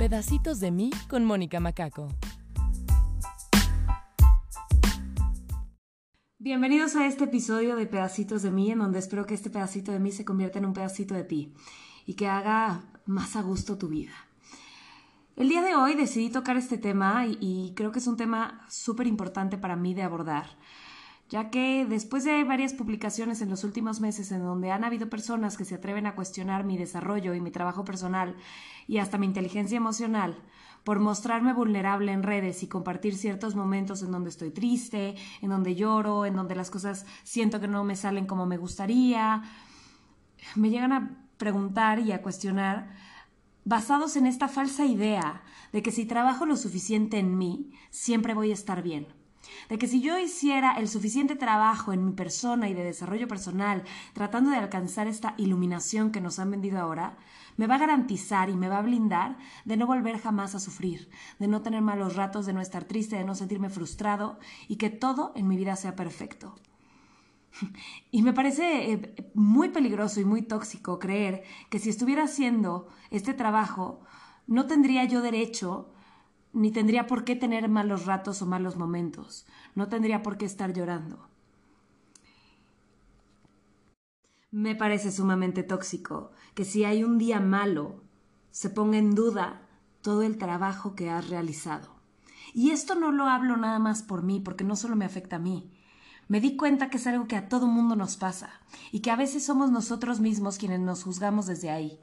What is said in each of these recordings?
Pedacitos de mí con Mónica Macaco. Bienvenidos a este episodio de Pedacitos de mí, en donde espero que este pedacito de mí se convierta en un pedacito de ti y que haga más a gusto tu vida. El día de hoy decidí tocar este tema y, y creo que es un tema súper importante para mí de abordar, ya que después de varias publicaciones en los últimos meses en donde han habido personas que se atreven a cuestionar mi desarrollo y mi trabajo personal y hasta mi inteligencia emocional, por mostrarme vulnerable en redes y compartir ciertos momentos en donde estoy triste, en donde lloro, en donde las cosas siento que no me salen como me gustaría, me llegan a preguntar y a cuestionar basados en esta falsa idea de que si trabajo lo suficiente en mí, siempre voy a estar bien de que si yo hiciera el suficiente trabajo en mi persona y de desarrollo personal, tratando de alcanzar esta iluminación que nos han vendido ahora, me va a garantizar y me va a blindar de no volver jamás a sufrir, de no tener malos ratos, de no estar triste, de no sentirme frustrado y que todo en mi vida sea perfecto. Y me parece eh, muy peligroso y muy tóxico creer que si estuviera haciendo este trabajo, no tendría yo derecho ni tendría por qué tener malos ratos o malos momentos, no tendría por qué estar llorando. Me parece sumamente tóxico que si hay un día malo, se ponga en duda todo el trabajo que has realizado. Y esto no lo hablo nada más por mí, porque no solo me afecta a mí. Me di cuenta que es algo que a todo mundo nos pasa y que a veces somos nosotros mismos quienes nos juzgamos desde ahí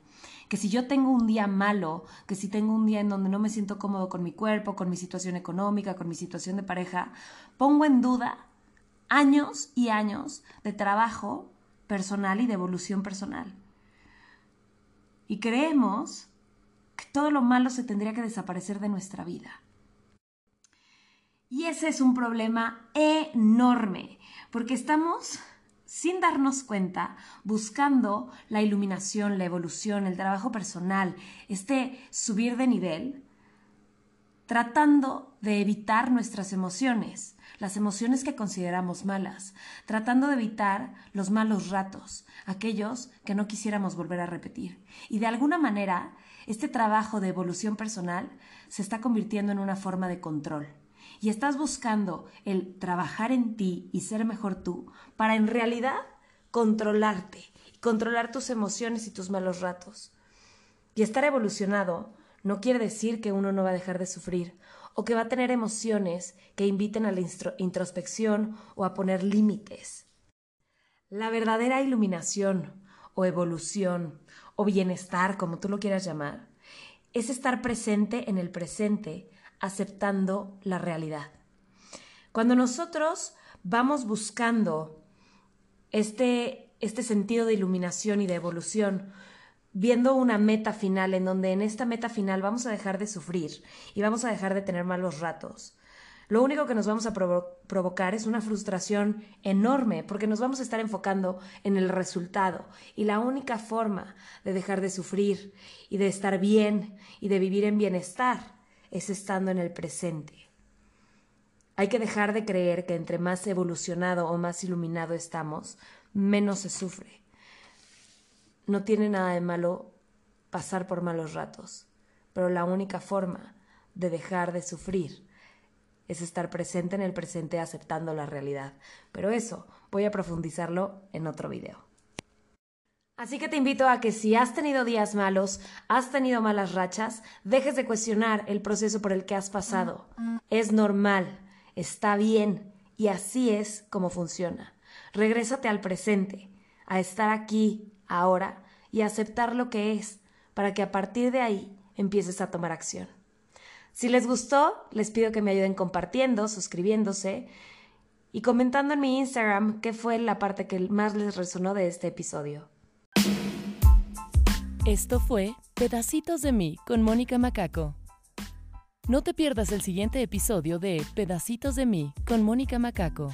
que si yo tengo un día malo, que si tengo un día en donde no me siento cómodo con mi cuerpo, con mi situación económica, con mi situación de pareja, pongo en duda años y años de trabajo personal y de evolución personal. Y creemos que todo lo malo se tendría que desaparecer de nuestra vida. Y ese es un problema enorme, porque estamos sin darnos cuenta, buscando la iluminación, la evolución, el trabajo personal, este subir de nivel, tratando de evitar nuestras emociones, las emociones que consideramos malas, tratando de evitar los malos ratos, aquellos que no quisiéramos volver a repetir. Y de alguna manera, este trabajo de evolución personal se está convirtiendo en una forma de control y estás buscando el trabajar en ti y ser mejor tú para en realidad controlarte, controlar tus emociones y tus malos ratos. Y estar evolucionado no quiere decir que uno no va a dejar de sufrir o que va a tener emociones que inviten a la introspección o a poner límites. La verdadera iluminación o evolución o bienestar, como tú lo quieras llamar, es estar presente en el presente aceptando la realidad. Cuando nosotros vamos buscando este, este sentido de iluminación y de evolución, viendo una meta final en donde en esta meta final vamos a dejar de sufrir y vamos a dejar de tener malos ratos. Lo único que nos vamos a provocar es una frustración enorme porque nos vamos a estar enfocando en el resultado y la única forma de dejar de sufrir y de estar bien y de vivir en bienestar es estando en el presente. Hay que dejar de creer que entre más evolucionado o más iluminado estamos, menos se sufre. No tiene nada de malo pasar por malos ratos, pero la única forma de dejar de sufrir es estar presente en el presente aceptando la realidad. Pero eso voy a profundizarlo en otro video. Así que te invito a que si has tenido días malos, has tenido malas rachas, dejes de cuestionar el proceso por el que has pasado. Es normal, está bien y así es como funciona. Regrésate al presente, a estar aquí, ahora y aceptar lo que es, para que a partir de ahí empieces a tomar acción. Si les gustó, les pido que me ayuden compartiendo, suscribiéndose y comentando en mi Instagram qué fue la parte que más les resonó de este episodio. Esto fue Pedacitos de mí con Mónica Macaco. No te pierdas el siguiente episodio de Pedacitos de mí con Mónica Macaco.